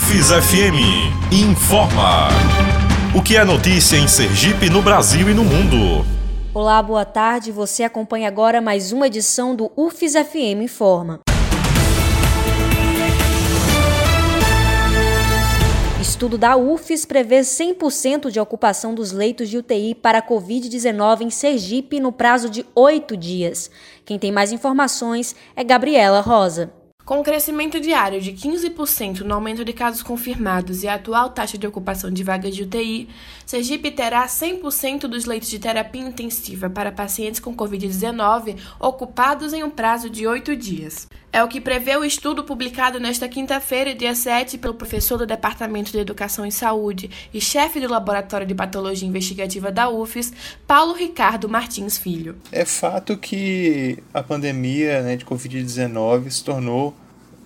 UFES FM informa. O que é notícia em Sergipe, no Brasil e no mundo? Olá, boa tarde. Você acompanha agora mais uma edição do UFES FM Informa. Estudo da UFES prevê 100% de ocupação dos leitos de UTI para a Covid-19 em Sergipe no prazo de oito dias. Quem tem mais informações é Gabriela Rosa. Com o crescimento diário de 15% no aumento de casos confirmados e a atual taxa de ocupação de vagas de UTI, Sergipe terá 100% dos leitos de terapia intensiva para pacientes com Covid-19 ocupados em um prazo de oito dias. É o que prevê o estudo publicado nesta quinta-feira, dia 7, pelo professor do Departamento de Educação e Saúde e chefe do Laboratório de Patologia Investigativa da UFES, Paulo Ricardo Martins Filho. É fato que a pandemia né, de Covid-19 se tornou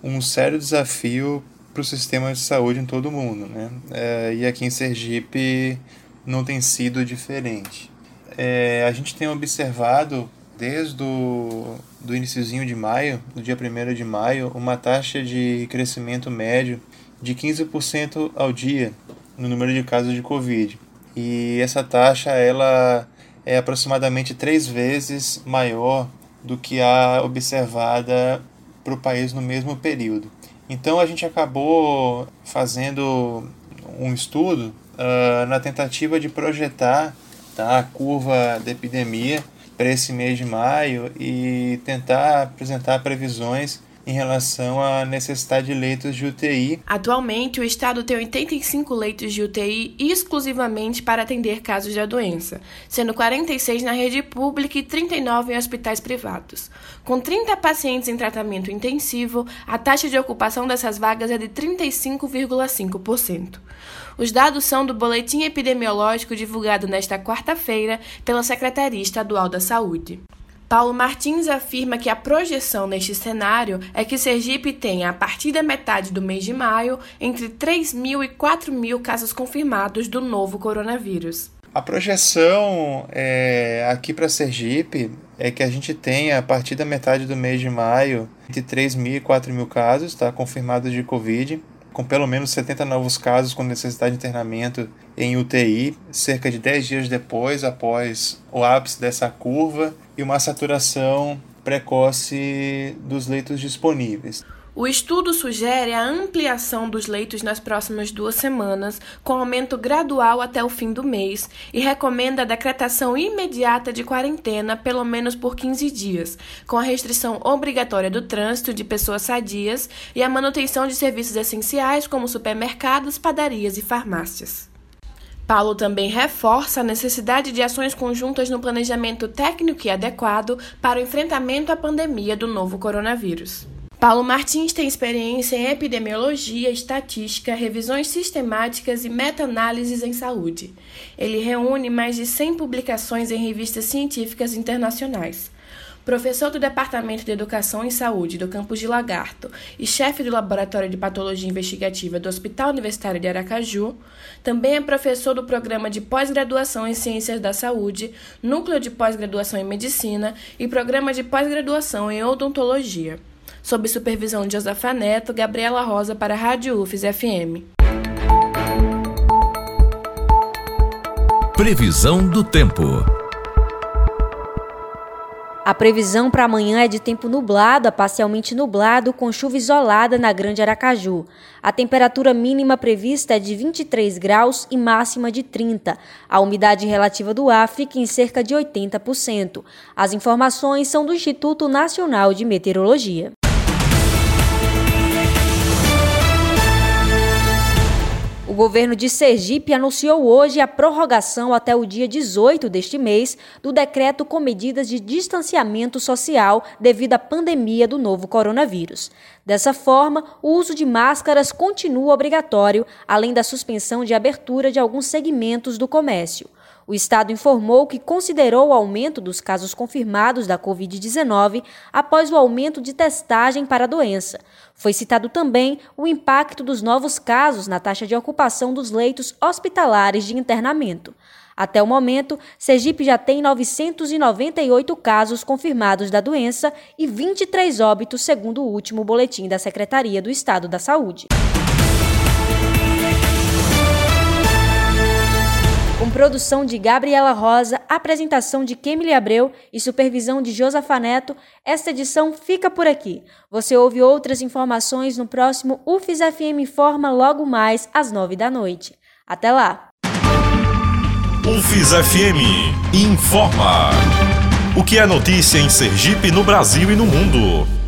um sério desafio para o sistema de saúde em todo o mundo. Né? É, e aqui em Sergipe não tem sido diferente. É, a gente tem observado desde o do iníciozinho de maio, do dia 1 de maio, uma taxa de crescimento médio de 15% ao dia no número de casos de Covid. E essa taxa ela é aproximadamente três vezes maior do que a observada para o país no mesmo período. Então a gente acabou fazendo um estudo uh, na tentativa de projetar tá, a curva da epidemia para esse mês de maio e tentar apresentar previsões em relação à necessidade de leitos de UTI. Atualmente, o estado tem 85 leitos de UTI exclusivamente para atender casos da doença, sendo 46 na rede pública e 39 em hospitais privados. Com 30 pacientes em tratamento intensivo, a taxa de ocupação dessas vagas é de 35,5%. Os dados são do boletim epidemiológico divulgado nesta quarta-feira pela Secretaria Estadual da Saúde. Paulo Martins afirma que a projeção neste cenário é que Sergipe tenha, a partir da metade do mês de maio, entre 3 mil e 4 mil casos confirmados do novo coronavírus. A projeção é, aqui para Sergipe é que a gente tenha, a partir da metade do mês de maio, entre 3 mil e 4 mil casos tá, confirmados de Covid com pelo menos 70 novos casos com necessidade de internamento em UTI, cerca de 10 dias depois, após o ápice dessa curva, e uma saturação precoce dos leitos disponíveis. O estudo sugere a ampliação dos leitos nas próximas duas semanas, com aumento gradual até o fim do mês, e recomenda a decretação imediata de quarentena, pelo menos por 15 dias, com a restrição obrigatória do trânsito de pessoas sadias e a manutenção de serviços essenciais como supermercados, padarias e farmácias. Paulo também reforça a necessidade de ações conjuntas no planejamento técnico e adequado para o enfrentamento à pandemia do novo coronavírus. Paulo Martins tem experiência em epidemiologia, estatística, revisões sistemáticas e meta-análises em saúde. Ele reúne mais de 100 publicações em revistas científicas internacionais. Professor do Departamento de Educação em Saúde do campus de Lagarto e chefe do Laboratório de Patologia Investigativa do Hospital Universitário de Aracaju, também é professor do Programa de Pós-Graduação em Ciências da Saúde, Núcleo de Pós-Graduação em Medicina e Programa de Pós-Graduação em Odontologia sob supervisão de Josafa Neto, Gabriela Rosa para a Rádio UFES FM. Previsão do tempo. A previsão para amanhã é de tempo nublado a parcialmente nublado, com chuva isolada na Grande Aracaju. A temperatura mínima prevista é de 23 graus e máxima de 30. A umidade relativa do ar fica em cerca de 80%. As informações são do Instituto Nacional de Meteorologia. O governo de Sergipe anunciou hoje a prorrogação até o dia 18 deste mês do decreto com medidas de distanciamento social devido à pandemia do novo coronavírus. Dessa forma, o uso de máscaras continua obrigatório, além da suspensão de abertura de alguns segmentos do comércio. O Estado informou que considerou o aumento dos casos confirmados da Covid-19 após o aumento de testagem para a doença. Foi citado também o impacto dos novos casos na taxa de ocupação dos leitos hospitalares de internamento. Até o momento, Sergipe já tem 998 casos confirmados da doença e 23 óbitos, segundo o último boletim da Secretaria do Estado da Saúde. Produção de Gabriela Rosa, apresentação de Kemily Abreu e supervisão de Josafa Neto, esta edição fica por aqui. Você ouve outras informações no próximo UFIS FM Informa logo mais às nove da noite. Até lá! UFIS FM Informa. O que é notícia em Sergipe, no Brasil e no mundo.